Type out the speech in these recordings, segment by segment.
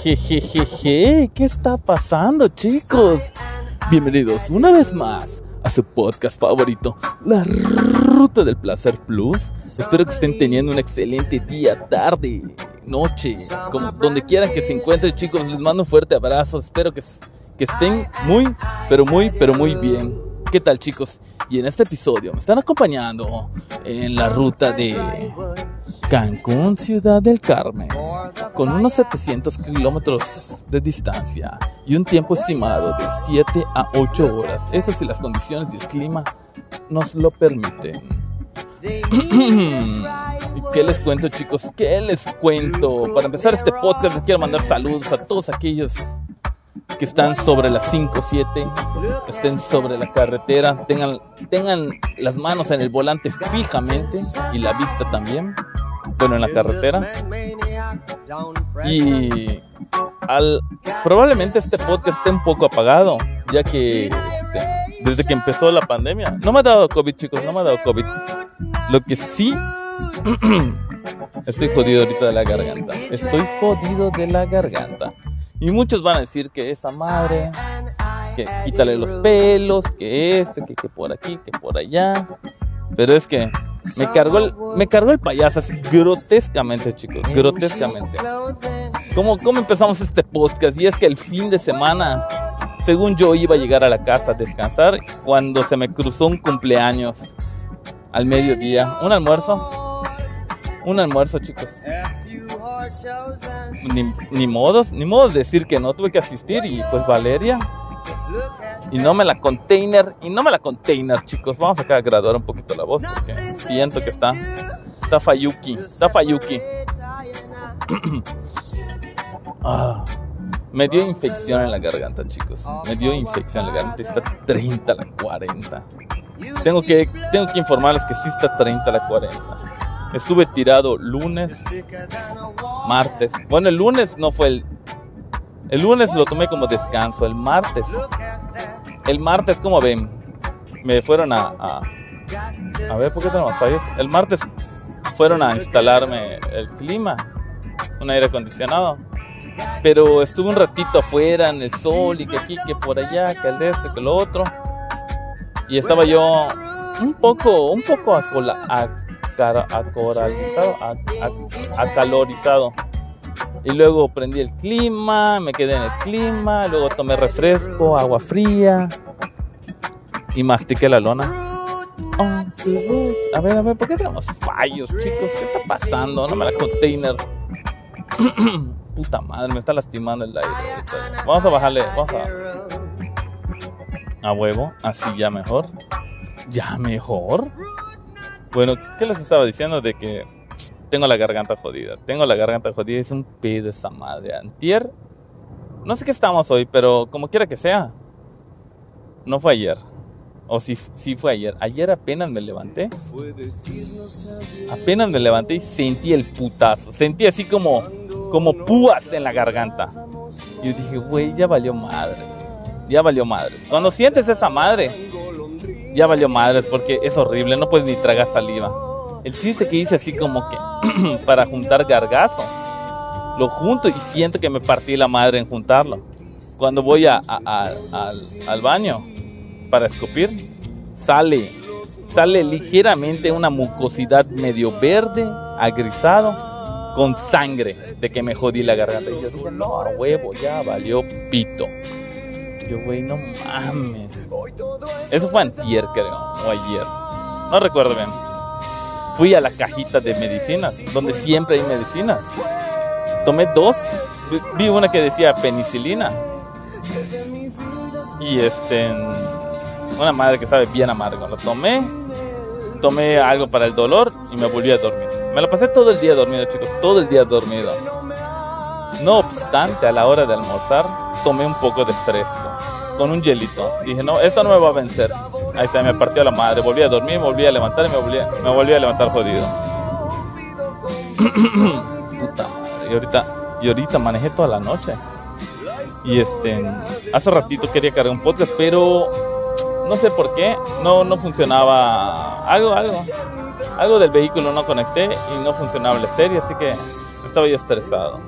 Jejejejeje, ¿qué está pasando chicos? Bienvenidos una vez más a su podcast favorito, La Ruta del Placer Plus. Espero que estén teniendo un excelente día, tarde, noche, donde quieran que se encuentren chicos. Les mando un fuerte abrazo, espero que, que estén muy, pero muy, pero muy bien. ¿Qué tal chicos? Y en este episodio me están acompañando en la ruta de Cancún, Ciudad del Carmen, con unos 700 kilómetros de distancia y un tiempo estimado de 7 a 8 horas. Eso si las condiciones y el clima nos lo permiten. ¿Y qué les cuento chicos? ¿Qué les cuento? Para empezar este podcast quiero mandar saludos a todos aquellos que están sobre las 5, 7, estén sobre la carretera, tengan, tengan las manos en el volante fijamente y la vista también bueno, en la carretera. Y al, probablemente este podcast esté un poco apagado, ya que este, desde que empezó la pandemia, no me ha dado COVID, chicos, no me ha dado COVID. Lo que sí, estoy jodido ahorita de la garganta. Estoy jodido de la garganta. Y muchos van a decir que esa madre, que quítale los pelos, que esto, que, que por aquí, que por allá. Pero es que me cargó el, me cargó el payaso así grotescamente, chicos, grotescamente. ¿Cómo, ¿Cómo empezamos este podcast? Y es que el fin de semana, según yo iba a llegar a la casa a descansar, cuando se me cruzó un cumpleaños al mediodía, un almuerzo, un almuerzo, chicos. Ni, ni modos, ni modos de decir que no, tuve que asistir y pues Valeria y no me la container, y no me la container, chicos. Vamos acá a graduar un poquito la voz porque siento que está, está Fayuki, está Fayuki. ah, me dio infección en la garganta, chicos. Me dio infección en la garganta. Está 30 a la 40. Tengo que, tengo que informarles que sí está 30 a la 40. Estuve tirado lunes, martes. Bueno, el lunes no fue el. El lunes lo tomé como descanso. El martes el martes, como ven, me fueron a, a, ver, ¿por qué tenemos fallos? El martes fueron a instalarme el clima, un aire acondicionado. Pero estuve un ratito afuera en el sol y que aquí, que por allá, que el de este, que lo otro. Y estaba yo un poco, un poco acoralizado, acalorizado. Y luego prendí el clima, me quedé en el clima, luego tomé refresco, agua fría y mastiqué la lona. A ver, a ver, ¿por qué tenemos fallos, chicos? ¿Qué está pasando? No me la container. Puta madre, me está lastimando el aire. Vamos a bajarle, vamos a. A huevo, así ya mejor. Ya mejor. Bueno, ¿qué les estaba diciendo de que tengo la garganta jodida. Tengo la garganta jodida. Es un pedo esa madre. Antier. No sé qué estamos hoy, pero como quiera que sea. No fue ayer. O si sí, fue ayer. Ayer apenas me levanté. Apenas me levanté y sentí el putazo. Sentí así como, como púas en la garganta. Y yo dije, güey, ya valió madres. Ya valió madres. Cuando sientes esa madre, ya valió madres porque es horrible. No puedes ni tragar saliva. El chiste que hice así como que para juntar gargazo. Lo junto y siento que me partí la madre en juntarlo. Cuando voy a, al, baño para escupir, sale, sale ligeramente una mucosidad medio verde, agrisado, con sangre de que me jodí la garganta. Y yo dije, no, huevo, ya valió pito. Yo, güey, no mames. Eso fue antier, creo, o ayer. No recuerdo bien fui a la cajita de medicinas, donde siempre hay medicinas. Tomé dos, vi una que decía penicilina. Y este, una madre que sabe bien amargo. Lo tomé, tomé algo para el dolor y me volví a dormir. Me lo pasé todo el día dormido, chicos, todo el día dormido. No obstante, a la hora de almorzar, tomé un poco de fresco con un hielito. Dije, no, esto no me va a vencer. Ahí se me partió la madre. Volví a dormir, volví a levantar y me volví a, me volví a levantar jodido. Puta madre. Y ahorita, y ahorita manejé toda la noche. Y este, hace ratito quería cargar un podcast, pero no sé por qué, no, no funcionaba algo, algo. Algo del vehículo no conecté y no funcionaba el estéreo, así que estaba yo estresado.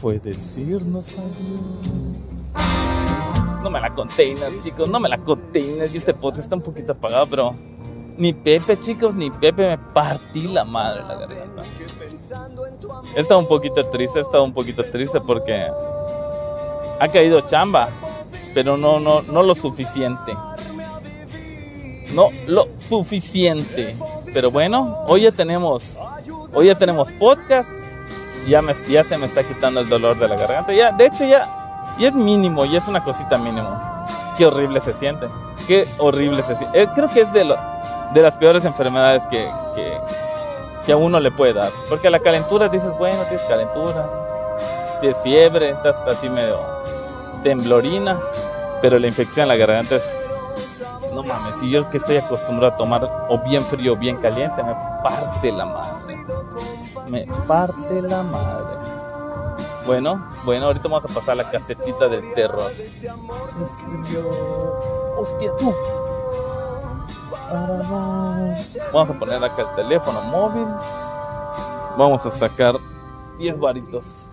fue decirnos adiós. No me la container, chicos, no me la container. Y este podcast está un poquito apagado, pero ni Pepe, chicos, ni Pepe me partí la madre la garganta. He estado un poquito triste, he estado un poquito triste porque ha caído chamba, pero no, no, no lo suficiente. No lo suficiente. Pero bueno, hoy ya tenemos, hoy ya tenemos podcast. Ya, me, ya se me está quitando el dolor de la garganta. Ya, de hecho ya, y es mínimo, y es una cosita mínimo. Qué horrible se siente. Qué horrible se siente. Eh, creo que es de, lo, de las peores enfermedades que, que, que, a uno le puede dar. Porque a la calentura dices, bueno, tienes calentura, tienes fiebre, estás así medio temblorina. Pero la infección en la garganta es. No mames, si yo que estoy acostumbrado a tomar o bien frío o bien caliente, me parte la madre. Me parte la madre. Bueno, bueno, ahorita vamos a pasar la casetita del terror. Hostia, tú. Vamos a poner acá el teléfono móvil. Vamos a sacar 10 varitos.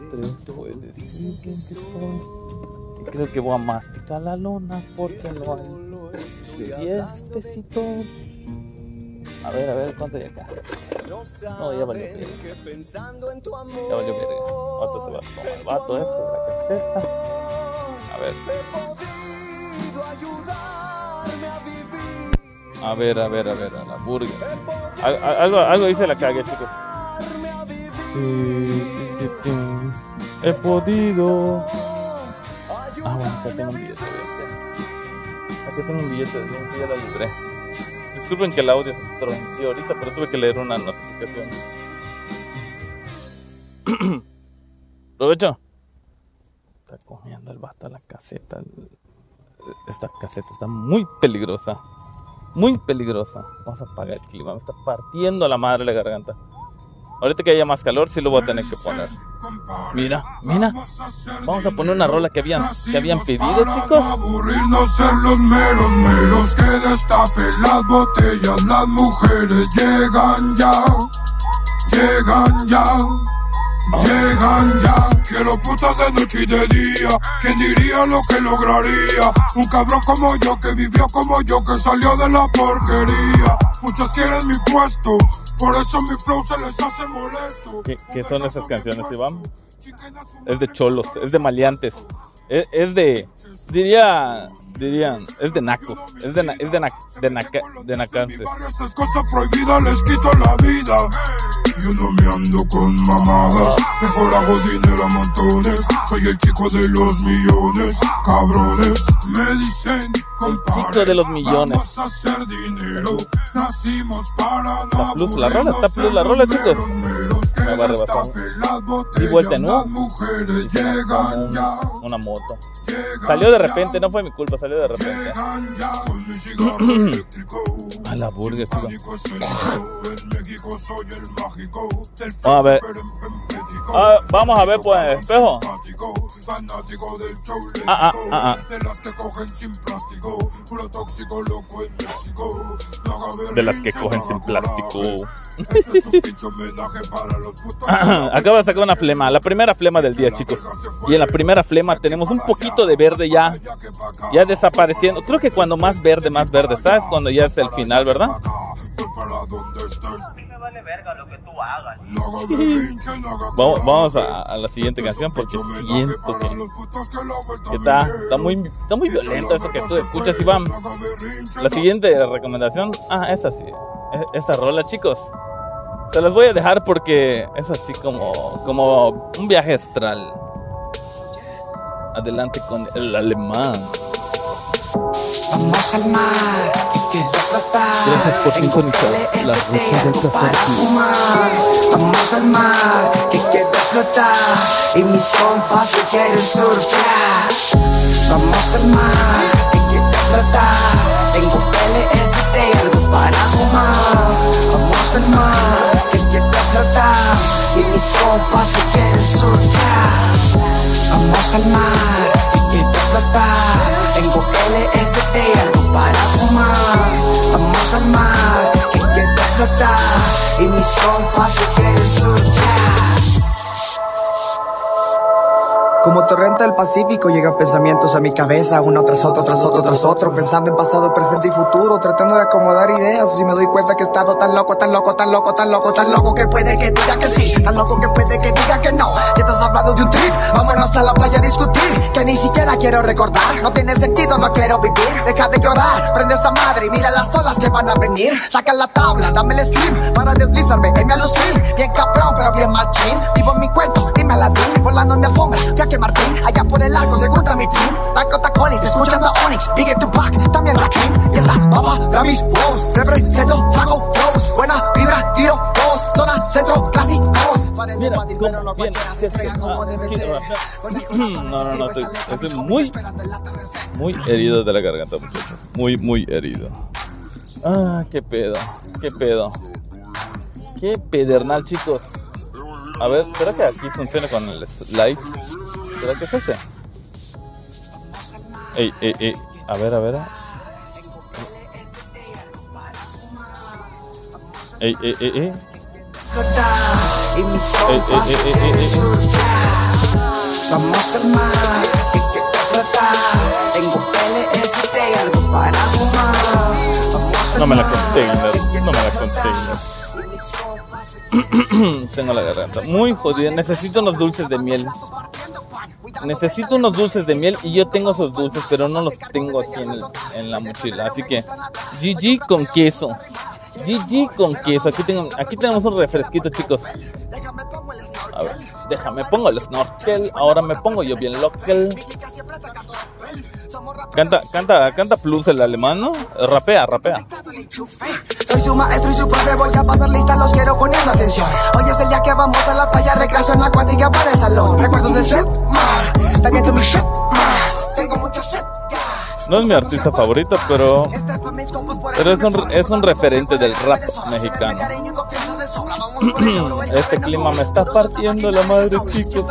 Creo que voy a masticar la luna porque no hay 10 pesitos. A ver, a ver, ¿cuánto hay acá? No, ya valió verga. Ya valió verga. Vato se va a tomar el vato este de la caseta. A ver. A ver, a ver, a ver, a la burger. Algo, algo dice la cague, chicos. He podido. Ah, bueno, acá tengo un billete Aquí tengo un billete de 20, ya lo libré. Disculpen que el audio se tronció ahorita, pero tuve que leer una notificación. Provecho. Está comiendo el vato la caseta. Esta caseta está muy peligrosa. Muy peligrosa. Vamos a apagar el clima. Me está partiendo la madre la garganta. Ahorita que haya más calor, sí lo voy a tener que poner. Mira, mira. Vamos a poner una rola que habían, que habían pedido, chicos. Aburrirnos ser los meros, meros que destapen las botellas. Las mujeres llegan ya, llegan ya. Llegan ya, quiero putas de noche y de día. ¿Quién diría lo que lograría? Un cabrón como yo que vivió como yo que salió de la porquería. Muchos quieren mi puesto, por eso mi flow se les hace molesto. ¿Qué, qué son esas canciones, Iván? Es de cholos, es de maleantes. Es, es de, diría, dirían, es de naco, es de, es de, na, de, naca, de nacanse. Estas cosas prohibidas les quito la vida. Yo no me ando con mamadas, mejor hago dinero a montones. Soy el chico de los millones, cabrones. Me dicen, compadre, de los millones. Vamos a hacer dinero. Nacimos para Está plus la rola, está plus la rola, chicos. Me va a rebasar. Y vuelta en U. Las mujeres llegan ya. Una moto. Salió de repente, no fue mi culpa, salió de repente. A la burger, en Vamos a ver. Ah, vamos a ver por el espejo. Ah, ah, ah, ah. De las que cogen sin plástico, Acaba de sacar una flema, la primera flema del día, chicos. Y en la primera flema tenemos un poquito de verde ya, ya desapareciendo. Creo que cuando más verde, más verde, ¿sabes? Cuando ya es el final, ¿verdad? Vamos, vamos a, a la siguiente canción porque siento que, que está, está muy, está muy violento eso que tú escuchas, Iván. La siguiente recomendación, ah, esta sí, e- esta rola, chicos. Se las voy a dejar porque es así como, como un viaje astral. Adelante con el alemán. Vamos al mar, que quiero flotar. Gracias por sintonizar las rutas del fumar. Vamos al mar, que quiero flotar. Y mis compas que quieren surfear. Vamos al mar, que quiero flotar. Tengo LSD, algo para fumar. Vamos al mar, que quiero flotar. Y mis compas que quieren surfear. Vamos al mar, que quiero flotar. Tengo LSD, algo para fumar. Vamos al mar, que quiero explotar. Y mis compas se quieren. Como torrente del Pacífico llegan pensamientos a mi cabeza, uno tras otro, tras otro, tras otro, pensando en pasado, presente y futuro, tratando de acomodar ideas. Y me doy cuenta que he estado tan loco, tan loco, tan loco, tan loco, tan loco que puede que diga que sí, tan loco que puede que diga que no. Ya te has hablado de un trip, vámonos a la playa a discutir, que ni siquiera quiero recordar. No tiene sentido, no quiero vivir. Deja de llorar, prende esa madre y mira las olas que van a venir. Saca la tabla, dame el scream para deslizarme en mi alucin. Bien cabrón, pero bien machín. Vivo en mi cuento, dime la volando en mi alfombra. Martín, allá por el arco se encuentra mi team. Taco Tacolis, escuchando Onyx, Big Tupac, también Rakim. Y esta baba, Grammys, Wows, represento, saco flows. Buena vibra, tiro dos, zona centro, clásicos. Mira, pero no cualquiera se ¿qué- entrega como ah, debe ¿qué- ser. ah, No, no, no, estoy, estoy muy, muy herido de la garganta, muchachos. Muy, muy herido. Ah, qué pedo, qué pedo. Qué pedernal, chicos. A ver, ¿será que aquí funciona con el slide? ¿Será que es ese? Ey, ey, ey. A ver, a ver. Ey, ey, ey, ey. Y eh, eh, quieren eh, eh. surfear. Vamos al mar, ¿qué quieres tratar? Tengo y algo para fumar. No me la container, ¿qué no me la container. Y Tengo la garganta muy jodida. Necesito unos dulces de miel. Necesito unos dulces de miel y yo tengo esos dulces, pero no los tengo aquí en, el- en la mochila. Así que GG con queso. GG con queso. Aquí, tengo, aquí tenemos un refresquito, chicos. A ver, déjame, pongo el snorkel. Ahora me pongo yo bien local. Canta, canta, canta plus el alemán, ¿no? Rapea, rapea. Soy su maestro y su profe, voy a pasar lista, los quiero poniendo atención. Hoy es el día que vamos a la playa, recreación acuática para el salón. Recuerdos del set, también tu mi mar. Tengo mucho set. No es mi artista favorito, pero Este Pero es un- es un referente del rap mexicano. Este clima me está partiendo la madre, chicos.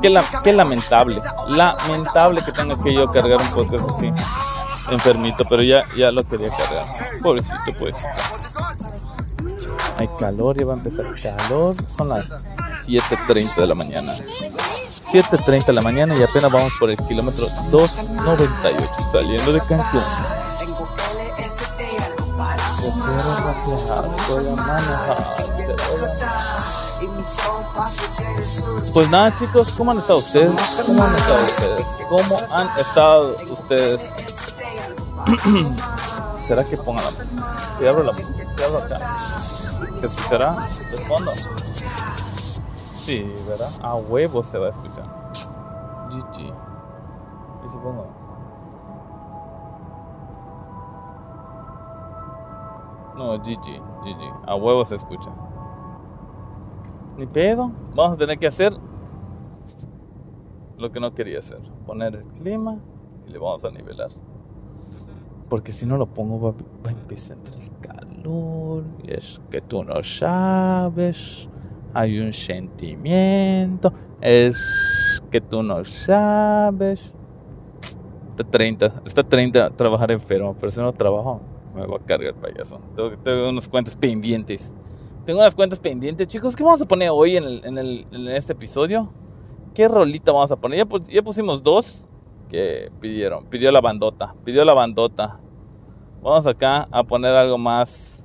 Qué, la- qué lamentable, lamentable que tenga que yo cargar un podcast así, enfermito, pero ya, ya lo quería cargar. Pobrecito, pues. Hay calor, ya va a empezar calor. Son las 7.30 de la mañana. 7.30 de la mañana y apenas vamos por el kilómetro 298 saliendo de Cancún. Pues nada chicos, ¿cómo han estado ustedes? ¿Cómo han estado ustedes? ¿Cómo han estado ustedes? ¿Será que ponga la abro la abro acá. ¿Se escuchará de? Sí, ¿verdad? A huevo se va a escuchar. GG. ¿Y si pongo? No, GG, GG. A huevo se escucha. Ni pedo. Vamos a tener que hacer lo que no quería hacer. Poner el clima y le vamos a nivelar. Porque si no lo pongo va, va a empezar el calor. Y es que tú no sabes. Hay un sentimiento. Es que tú no sabes. Está 30. Está 30 trabajar enfermo. Pero si no trabajo, me va a cargar el payaso. Tengo, tengo unos cuentas pendientes. Tengo unas cuentas pendientes, chicos. ¿Qué vamos a poner hoy en, el- en el- en este episodio? ¿Qué rolita vamos a poner? Ya, pus- ya pusimos dos que pidieron. Pidió la bandota. Pidió la bandota. Vamos acá a poner algo más.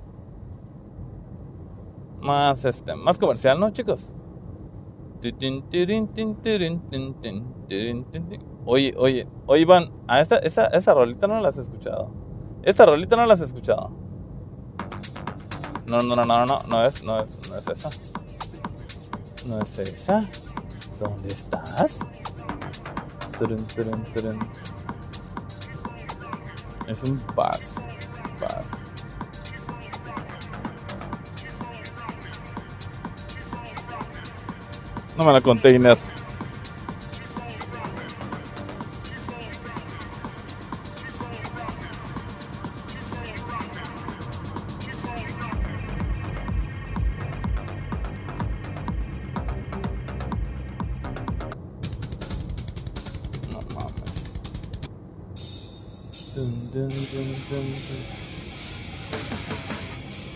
Más este. Más comercial, ¿no, chicos? Oye, oye, oye, Iván, a esta, esa, esa rolita no la has escuchado. Esta rolita no la has escuchado. No, no, no, no, no, no es, no es, no es esa. No es esa. ¿Dónde estás? Es un paz. Paz. No me la. No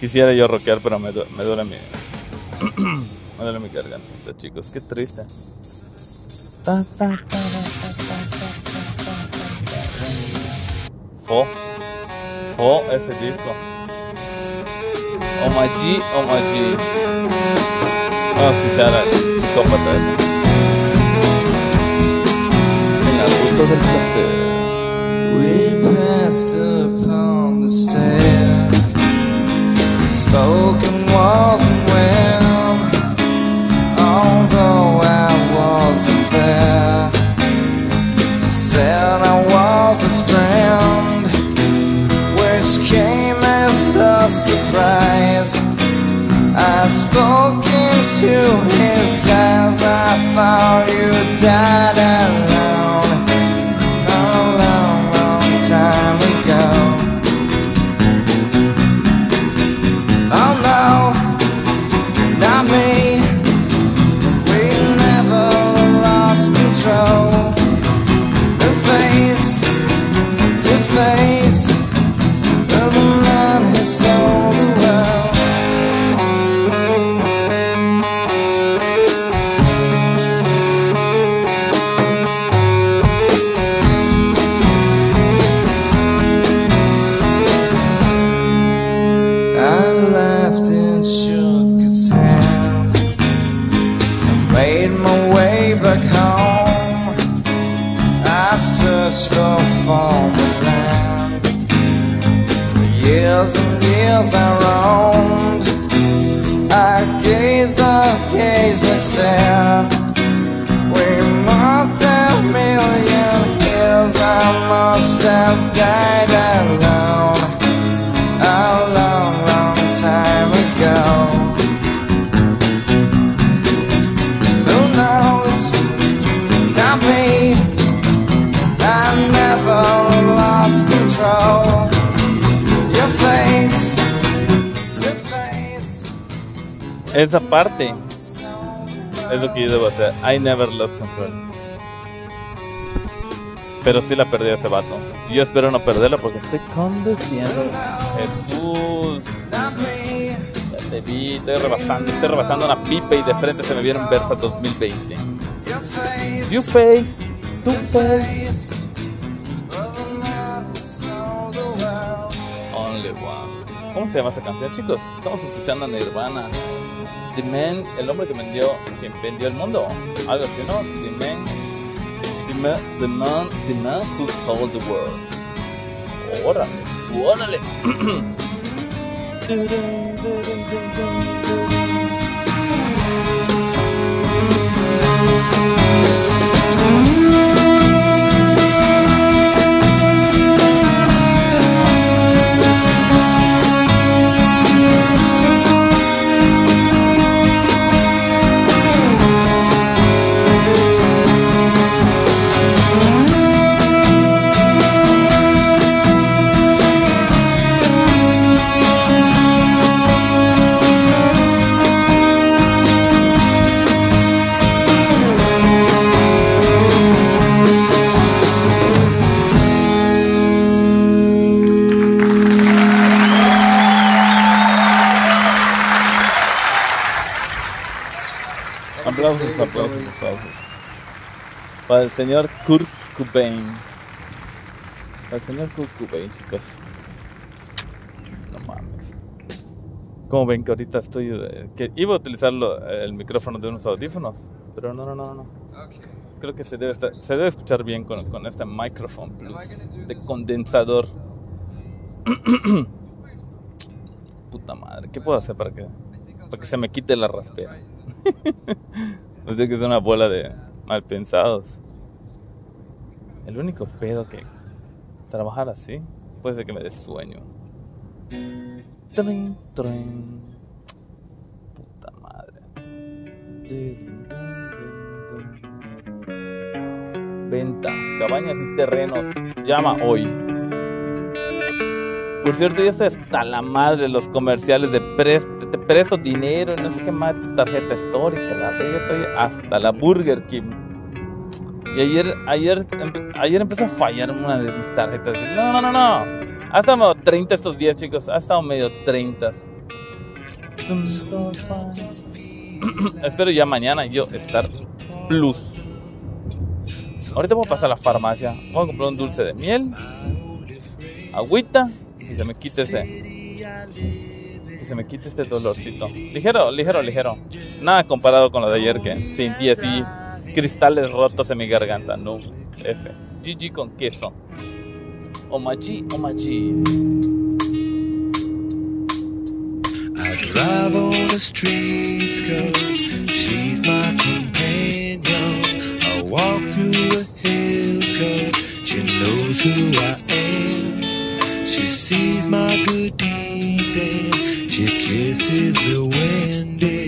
Quisiera yo rockear, pero me, me duele mi. me mi garganta, chicos. Qué triste. Fo. Fo ese disco. Omaji, Omaji. Vamos a escuchar al psicópata ese. En la ruta del placer. We passed spoken wasn't well, although I wasn't there. He said I was his friend, which came as a surprise. I spoke into his eyes, I thought you died alone have died alone a long, long time ago. Who knows? Not me. I never lost control. Your face. Esa parte es lo que yo debo hacer. I never lost control. Pero sí la perdí a ese vato. Yo espero no perderla porque estoy conduciendo. Jesús. Ya te vi, estoy rebasando, estoy rebasando una pipa y de frente se me vieron Versa 2020. Your face. You face, tu face. Only one. ¿Cómo se llama esa canción, chicos? Estamos escuchando a Nirvana. The Man, el hombre que vendió, que vendió el mundo. Algo así, ¿no? The Man, man, the man, the man who sold the world. Órale, órale. El señor Kurt Cobain. El señor Kurt Cobain, chicos. No mames. Como ven que ahorita estoy... eh, que iba a utilizar el micrófono de unos audífonos. Pero no, no, no, no. Creo que se debe, estar- se debe escuchar bien con, con este micrófono plus de condensador. Puta madre, ¿qué puedo hacer para que, para que se me quite la raspera? no sé que es una bola de mal pensados. El único pedo que trabajar así puede ser que me dé sueño. Trin, trin. Puta madre. Venta, cabañas y terrenos. Llama hoy. Por cierto, ya estoy hasta la madre los comerciales de prest- te presto dinero no sé qué más, tarjeta histórica. La estoy hasta la Burger King. Y ayer, ayer, empe- ayer empezó a fallar una de mis tarjetas. No, no, no, no. Ha estado medio 30 estos días, chicos. Ha estado medio 30. Espero ya mañana yo estar plus. Ahorita voy a pasar a la farmacia. Voy a comprar un dulce de miel, agüita y se me quite ese. Y se me quite este dolorcito. Ligero, ligero, ligero. Nada comparado con lo de ayer que sentí así cristales rotos en mi garganta. No, F. GG con queso. Omachi, omachi. I drive on the streets cause she's my companion. I walk through the hills cause she knows who I am. She sees my good deeds and she kisses the windy.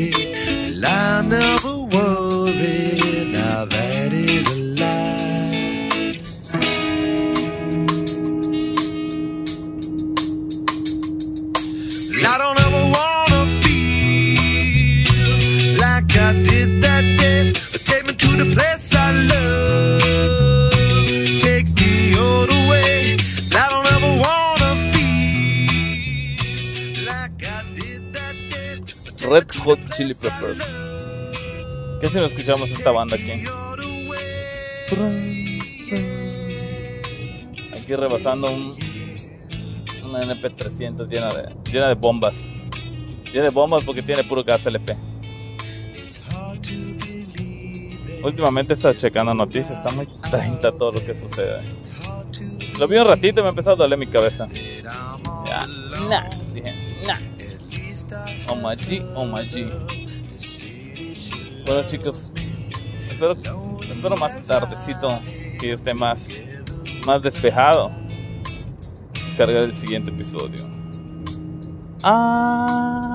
Red Hot Chili Peppers. ¿Qué si no escuchamos esta banda aquí? Aquí rebasando un, una NP300 llena de, llena de bombas. Llena de bombas porque tiene puro gas LP. Últimamente estado checando noticias, está muy 30 todo lo que sucede. Lo vi un ratito y me empezó a doler mi cabeza. Ya, nah, dije, the city should Bueno chicos, espero, espero más tardecito que esté más, más despejado. Cargar el siguiente episodio. Adiós.